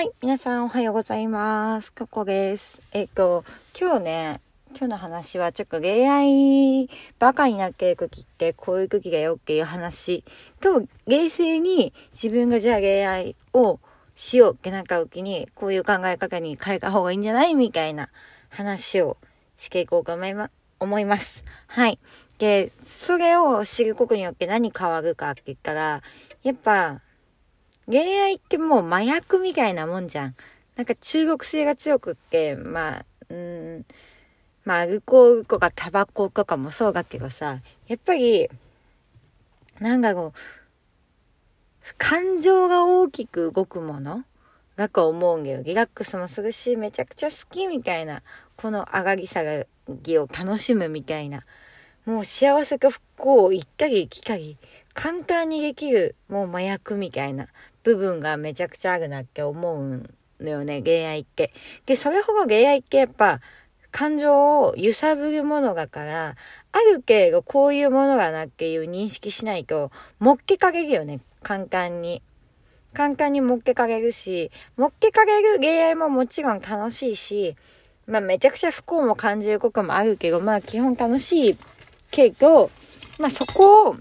はい、皆さんおはようございます。ここです。えっと、今日ね、今日の話はちょっと恋愛バカになってる時ってこういう時だよっていう話。今日、冷静に自分がじゃあ恋愛をしようってなった時に、こういう考え方に変えた方がいいんじゃないみたいな話をしていこうと思いま、思います。はい。で、それを知ることによって何変わるかって言ったら、やっぱ、恋愛ってもう麻薬みたいなもんじゃん。なんか中国性が強くって、まあ、うん、まあ、アルコールとかタバコとかもそうだけどさ、やっぱり、なんだろう、感情が大きく動くもの？だと思うんだよ。リラックスもするし、めちゃくちゃ好きみたいな、この上がり下がりを楽しむみたいな。もう幸せか不幸を行ったり来たり、簡単にできる、もう麻薬みたいな部分がめちゃくちゃあるなって思うのよね、恋愛って。で、それほど恋愛ってやっぱ、感情を揺さぶるものだから、ある程度こういうものがなっていう認識しないと、もっけかけるよね、簡単に。簡単にもっけかけるし、もっけかける恋愛ももちろん楽しいし、まあめちゃくちゃ不幸も感じることもあるけど、まあ基本楽しいけど、まあそこを、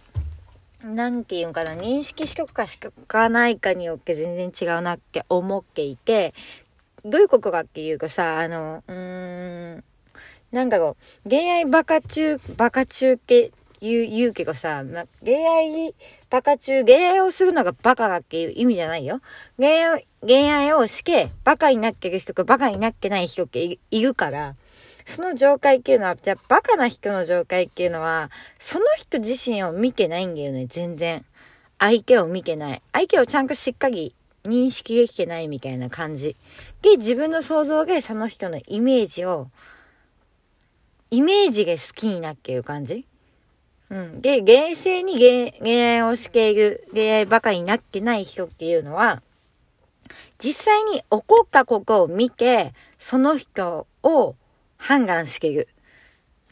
なんていうんかな、認識しとくかしかないかによって全然違うなって思っていて、どういうことかっていうかさ、あの、うーん、なんだろう、恋愛バカ中、バカ中って言う言うけどさ、ま、恋愛バカ中、恋愛をするのがバカだっていう意味じゃないよ。恋愛、恋愛をして、バカになってる人とバカになってない人っているから、その状態っていうのは、じゃあバカな人の状態っていうのは、その人自身を見てないんだよね、全然。相手を見てない。相手をちゃんとしっかり認識できてないみたいな感じ。で、自分の想像でその人のイメージを、イメージで好きになっている感じうん。で、冷静に恋愛をしている、恋愛ばかりになってない人っていうのは、実際に起こったことを見て、その人を判断している。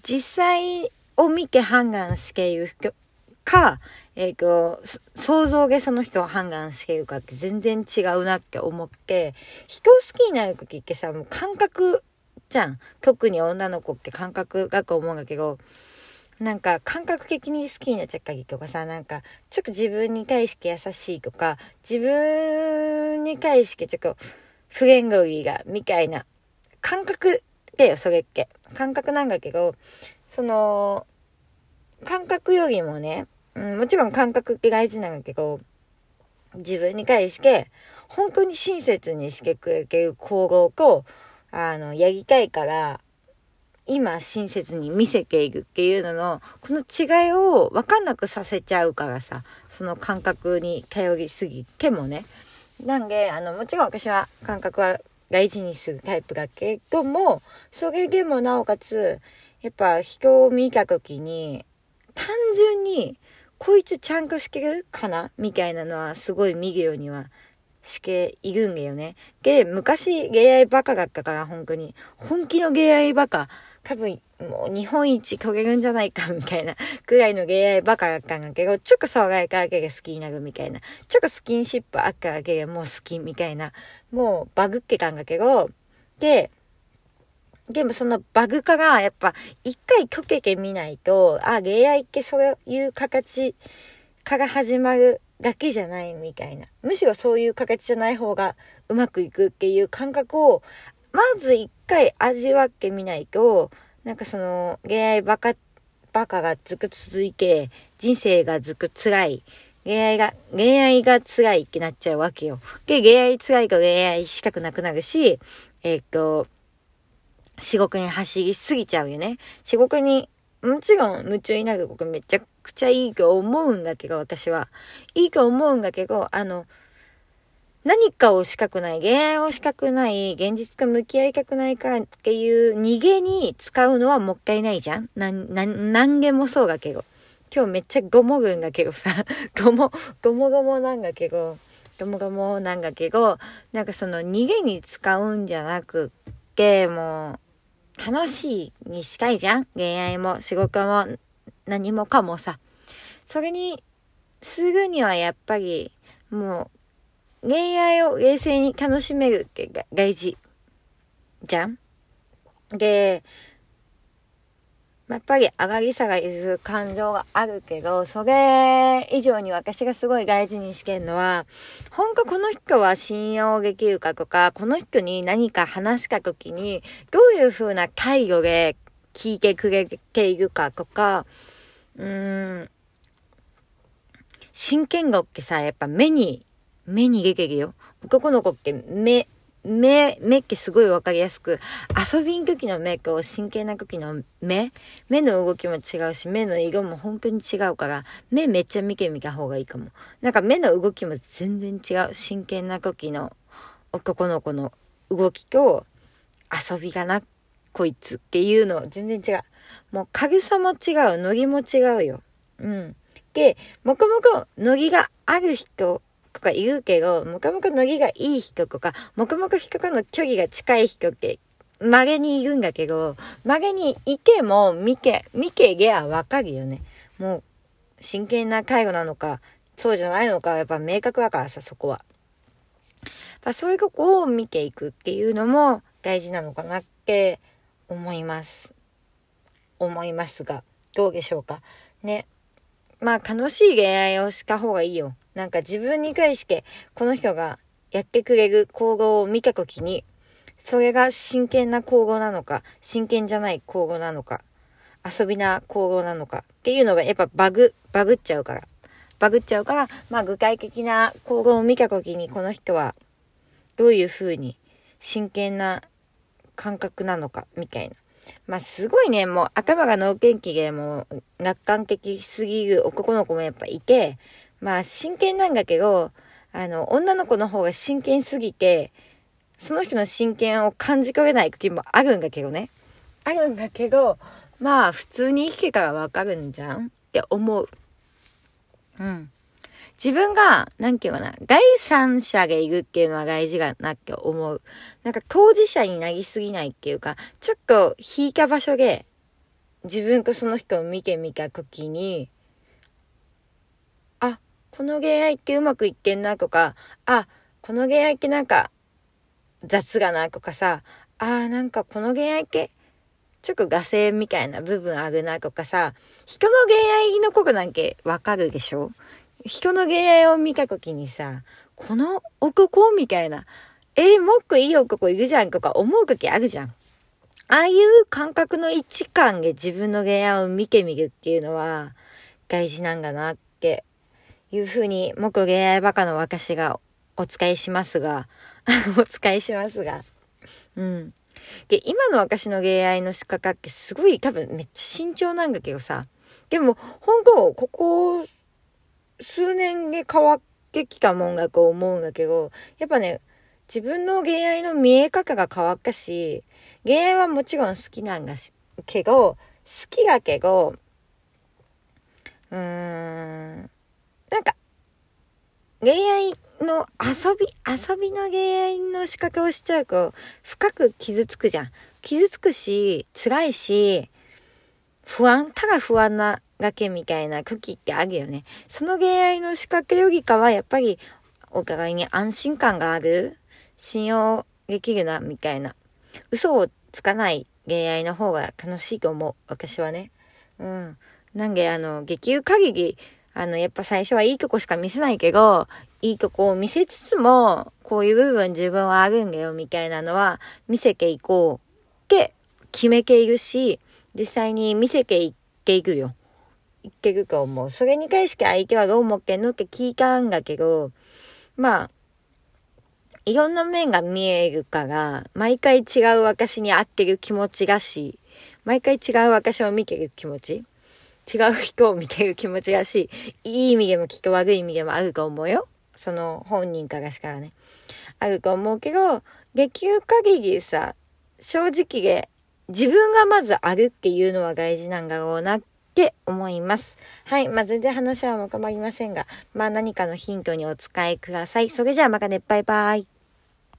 実際を見て判断している人か、えっ、ー、と、想像でその人を判断しているかって全然違うなって思って、人を好きになる時ってさ、もう感覚じゃん。特に女の子って感覚だと思うんだけど、なんか感覚的に好きになっちゃったりとかさ、なんかちょっと自分に対して優しいとか、自分に対してちょっとフレンドリーが、みたいな感覚だよ、それっけ。感覚なんだけど、その、感覚よりもね、うん、もちろん感覚って大事なんだけど、自分に対して、本当に親切にしてくれる行動と、あの、やりたいから、今親切に見せているっていうのの、この違いを分かんなくさせちゃうからさ、その感覚に頼りすぎてもね。なんで、あの、もちろん私は感覚は大事にするタイプだけども、それでもなおかつ、やっぱ人を見た時に、単純に、こいつちゃんとしてるかな？みたいなのはすごい見るようにはしているんだよね。で、昔、恋愛バカだったから、本当に。本気の恋愛バカ。多分、もう日本一焦げるんじゃないか、みたいな、くらいの恋愛バカだったんだけど、ちょっと騒がれかけが好きになるみたいな。ちょっとスキンシップあっからけがもう好きみたいな。もうバグってたんだけど、で、でもそのバグ化がやっぱ一回解けてみないと、あ、恋愛ってそういう形から始まるだけじゃないみたいな。むしろそういう形じゃない方がうまくいくっていう感覚を、まず一回味わってみないと、なんかその、恋愛バカ、バカがずく続いて、人生がずく辛い。恋愛が、恋愛が辛いってなっちゃうわけよ。で、恋愛辛いと恋愛したくなくなるし、えっ、と、仕事に走りすぎちゃうよね。仕事に、もちろん夢中になることめちゃくちゃいいと思うんだけど、私は。いいと思うんだけど、あの、何かをしたくない、恋愛をしたくない、現実と向き合いたくないからっていう逃げに使うのはもったいないじゃん。な、な、何げもそうだけど。今日めっちゃごもぐんだけどさ、ごも、ごもごもなんだけど、ごもごもなんだけど、なんかその逃げに使うんじゃなくって、もう、楽しいにしたいじゃん。恋愛も仕事も何もかもさ。それに、すぐにはやっぱり、もう、恋愛を冷静に楽しめるって大事。じゃん？で、やっぱり上がり下がりする感情があるけど、それ以上に私がすごい大事にしてるのは、本当この人は信用できるかとか、この人に何か話した時に、どういう風な態度で聞いてくれているかとか、うーん、真剣語ってさ、やっぱ目に、目に出てるよ。男の子って目、目、目ってすごいわかりやすく、遊びん時の目と真剣な時の目、目の動きも違うし、目の色も本当に違うから、目めっちゃ見てみた方がいいかも。なんか目の動きも全然違う。真剣な時の男の子の動きと、遊びがな、こいつっていうの全然違う。もう影さも違う、ノリも違うよ。うん。で、もこもこ、ノリがある人とか言うけど、もかもかノリがいい人とか、もかもか人との距離が近い人って、稀にいるんだけど、稀にいても、見け、見けげはわかるよね。もう、真剣な介護なのか、そうじゃないのか、やっぱ明確だからさ、そこは。まそういうことを見ていくっていうのも大事なのかなって思います。思いますが、どうでしょうか。ね。まあ楽しい恋愛をした方がいいよ。なんか自分に対して、この人がやってくれる行動を見たときに、それが真剣な行動なのか、真剣じゃない行動なのか、遊びな行動なのかっていうのがやっぱバグ、バグっちゃうから。バグっちゃうから、まあ具体的な行動を見たときにこの人はどういう風に真剣な感覚なのかみたいな。まあすごいね、もう頭が脳天気でもう楽観的すぎる男の子もやっぱいて、まあ真剣なんだけど、あの、女の子の方が真剣すぎて、その人の真剣を感じ取れない時もあるんだけどね。あるんだけど、まあ普通に生きてたらわかるんじゃん？って思う。うん。自分が、なんていうかな、第三者がいるっていうのは大事だなって思う。なんか当事者になりすぎないっていうか、ちょっと引いた場所で、自分とその人を見てみたときに、この恋愛ってうまくいってんなとか、あ、この恋愛ってなんか雑がなとかさ、あ、なんかこの恋愛ってちょっと画性みたいな部分あるなとかさ、人の恋愛のことなんけわかるでしょ？人の恋愛を見た時にさ、この男みたいな、えー、もっといい男いるじゃんとか思う時あるじゃん。ああいう感覚の一感で自分の恋愛を見てみるっていうのは大事なんだなっていうふうに、木恋愛バカの私がお伝えしますが、お伝えしますが、うん。で、今の私の恋愛の仕掛けすごい多分めっちゃ慎重なんだけどさ、でも、本当ここ数年で変わってきたもんだと思うんだけど、やっぱね、自分の恋愛の見え方が変わったし、恋愛はもちろん好きなんだ、けど、好きだけど、うーん、なんか、恋愛の遊び、遊びの恋愛の仕掛けをしちゃうと、深く傷つくじゃん。傷つくし、辛いし、不安、ただ不安なだけみたいな時ってあるよね。その恋愛の仕掛けよりかは、やっぱり、お互いに安心感がある、信用できるな、みたいな。嘘をつかない恋愛の方が楽しいと思う。私はね。うん。なんで、あの、激流限り、あの、やっぱ最初はいいとこしか見せないけど、いいとこを見せつつも、こういう部分自分はあるんだよ、みたいなのは、見せていこうって決めているし、実際に見せていっていくよ。いけると思う。それに対して相手はどう思ってんのって聞いたんだけど、まあ、いろんな面が見えるから、毎回違う私に合ってる気持ちがし、毎回違う私を見てる気持ち違う人を見てる気持ちがし、いい意味でもきっと悪い意味でもあると思うよ。その本人からしからね。あると思うけど、できる限りさ、正直で自分がまずあるっていうのは大事なんだろうなって思います。はい。まあ、全然話はまとまりませんが、まあ何かのヒントにお使いください。それじゃあまたね、バイバイ。